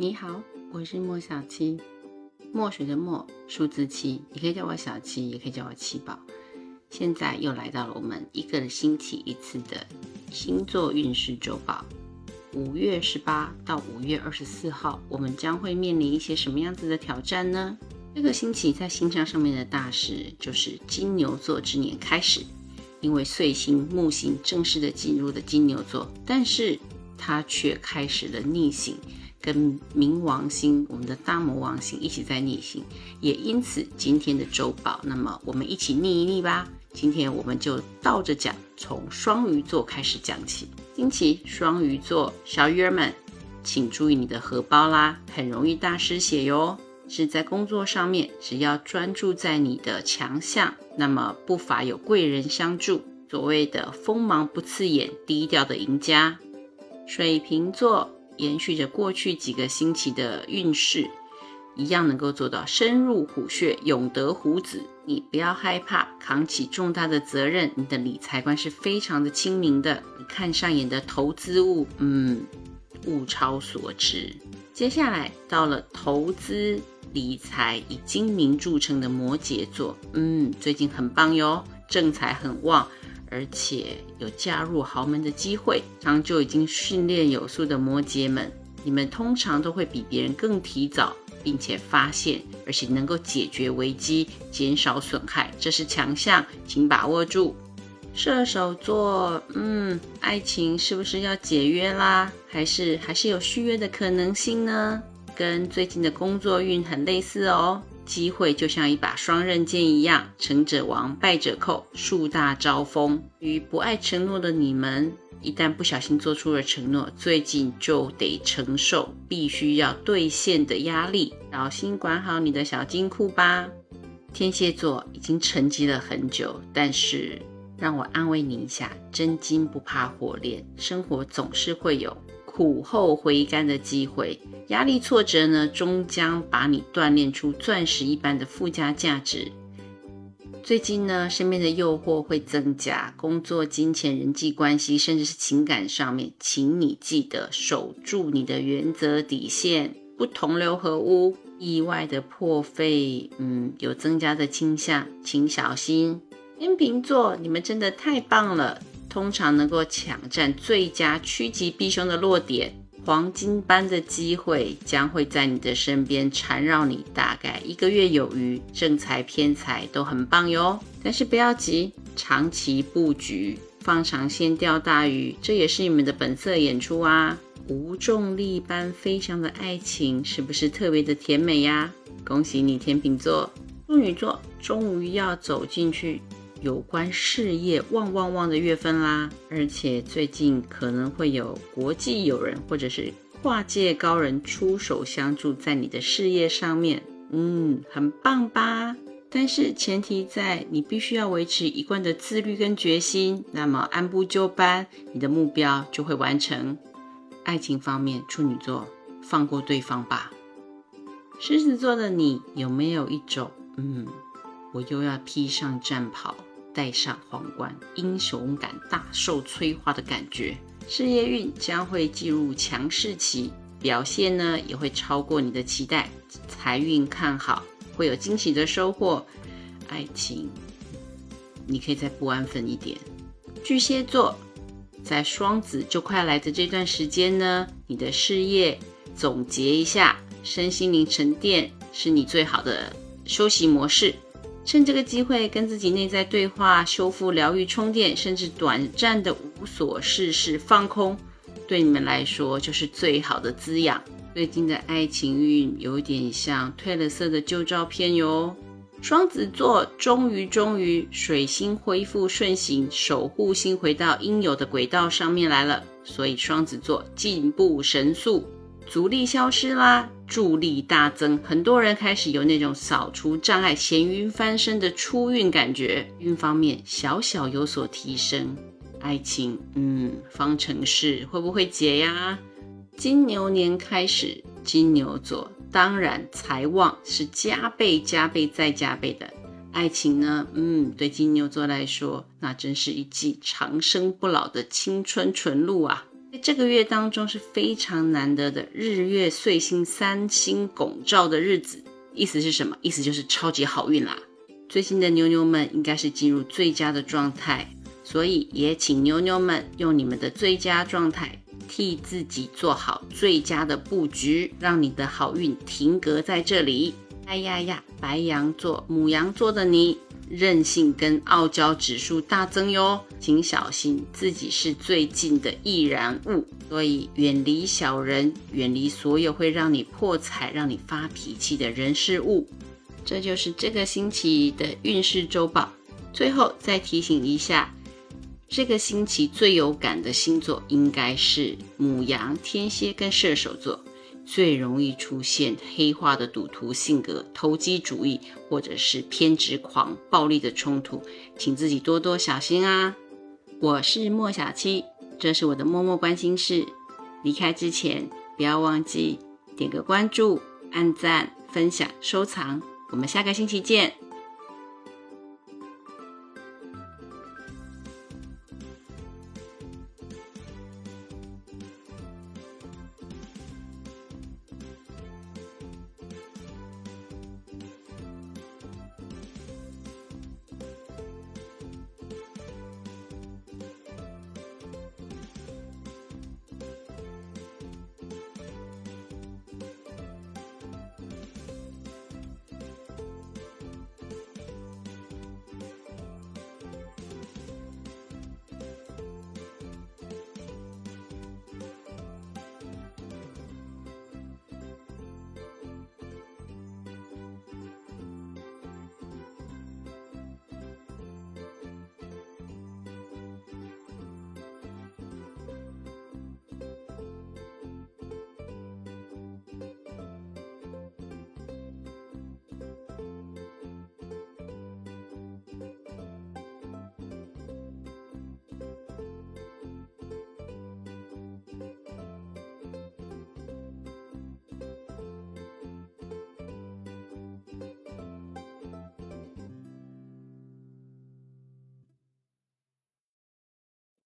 你好，我是莫小七，墨水的墨，数字七，你可以叫我小七，也可以叫我七宝。现在又来到了我们一个星期一次的星座运势周报。五月十八到五月二十四号，我们将会面临一些什么样子的挑战呢？这个星期在星象上面的大事就是金牛座之年开始，因为岁星木星正式的进入了金牛座，但是它却开始了逆行。跟冥王星，我们的大魔王星一起在逆行，也因此今天的周报，那么我们一起逆一逆吧。今天我们就倒着讲，从双鱼座开始讲起。星期双鱼座小鱼儿们，请注意你的荷包啦，很容易大失血哟。是在工作上面，只要专注在你的强项，那么不乏有贵人相助。所谓的锋芒不刺眼，低调的赢家。水瓶座。延续着过去几个星期的运势，一样能够做到深入虎穴，勇得虎子。你不要害怕扛起重大的责任，你的理财观是非常的清明的。你看上眼的投资物，嗯，物超所值。接下来到了投资理财以精明著称的摩羯座，嗯，最近很棒哟，正财很旺。而且有嫁入豪门的机会，长久已经训练有素的摩羯们，你们通常都会比别人更提早，并且发现，而且能够解决危机，减少损害，这是强项，请把握住。射手座，嗯，爱情是不是要解约啦？还是还是有续约的可能性呢？跟最近的工作运很类似哦。机会就像一把双刃剑一样，成者王，败者寇，树大招风。与不爱承诺的你们，一旦不小心做出了承诺，最近就得承受必须要兑现的压力。小心管好你的小金库吧。天蝎座已经沉寂了很久，但是让我安慰你一下，真金不怕火炼，生活总是会有。苦后回甘的机会，压力挫折呢，终将把你锻炼出钻石一般的附加价值。最近呢，身边的诱惑会增加，工作、金钱、人际关系，甚至是情感上面，请你记得守住你的原则底线，不同流合污，意外的破费，嗯，有增加的倾向，请小心。天秤座，你们真的太棒了。通常能够抢占最佳趋吉避凶的落点，黄金般的机会将会在你的身边缠绕你，大概一个月有余，正财偏财都很棒哟。但是不要急，长期布局，放长线钓大鱼，这也是你们的本色演出啊！无重力般飞翔的爱情，是不是特别的甜美呀？恭喜你，天秤座、处女座，终于要走进去。有关事业旺旺旺的月份啦，而且最近可能会有国际友人或者是跨界高人出手相助，在你的事业上面，嗯，很棒吧？但是前提在你必须要维持一贯的自律跟决心，那么按部就班，你的目标就会完成。爱情方面，处女座放过对方吧。狮子座的你有没有一种，嗯，我又要披上战袍？戴上皇冠，英雄感大受催化的感觉。事业运将会进入强势期，表现呢也会超过你的期待。财运看好，会有惊喜的收获。爱情，你可以再不安分一点。巨蟹座，在双子就快来的这段时间呢，你的事业总结一下，身心灵沉淀是你最好的休息模式。趁这个机会跟自己内在对话、修复、疗愈、充电，甚至短暂的无所事事、放空，对你们来说就是最好的滋养。最近的爱情运有点像褪了色的旧照片哟。双子座终于终于水星恢复顺行，守护星回到应有的轨道上面来了，所以双子座进步神速。阻力消失啦，助力大增，很多人开始有那种扫除障碍、咸鱼翻身的出运感觉，运方面小小有所提升。爱情，嗯，方程式会不会解呀？金牛年开始，金牛座当然财旺是加倍、加倍再加倍的。爱情呢，嗯，对金牛座来说，那真是一剂长生不老的青春纯露啊。在这个月当中是非常难得的日月岁星三星拱照的日子，意思是什么？意思就是超级好运啦！最近的牛牛们应该是进入最佳的状态，所以也请牛牛们用你们的最佳状态，替自己做好最佳的布局，让你的好运停格在这里。哎呀呀，白羊座、母羊座的你。任性跟傲娇指数大增哟，请小心自己是最近的易燃物，所以远离小人，远离所有会让你破财、让你发脾气的人事物。这就是这个星期的运势周报。最后再提醒一下，这个星期最有感的星座应该是母羊、天蝎跟射手座。最容易出现黑化的赌徒性格、投机主义，或者是偏执狂、暴力的冲突，请自己多多小心啊！我是莫小七，这是我的默默关心事。离开之前，不要忘记点个关注、按赞、分享、收藏。我们下个星期见。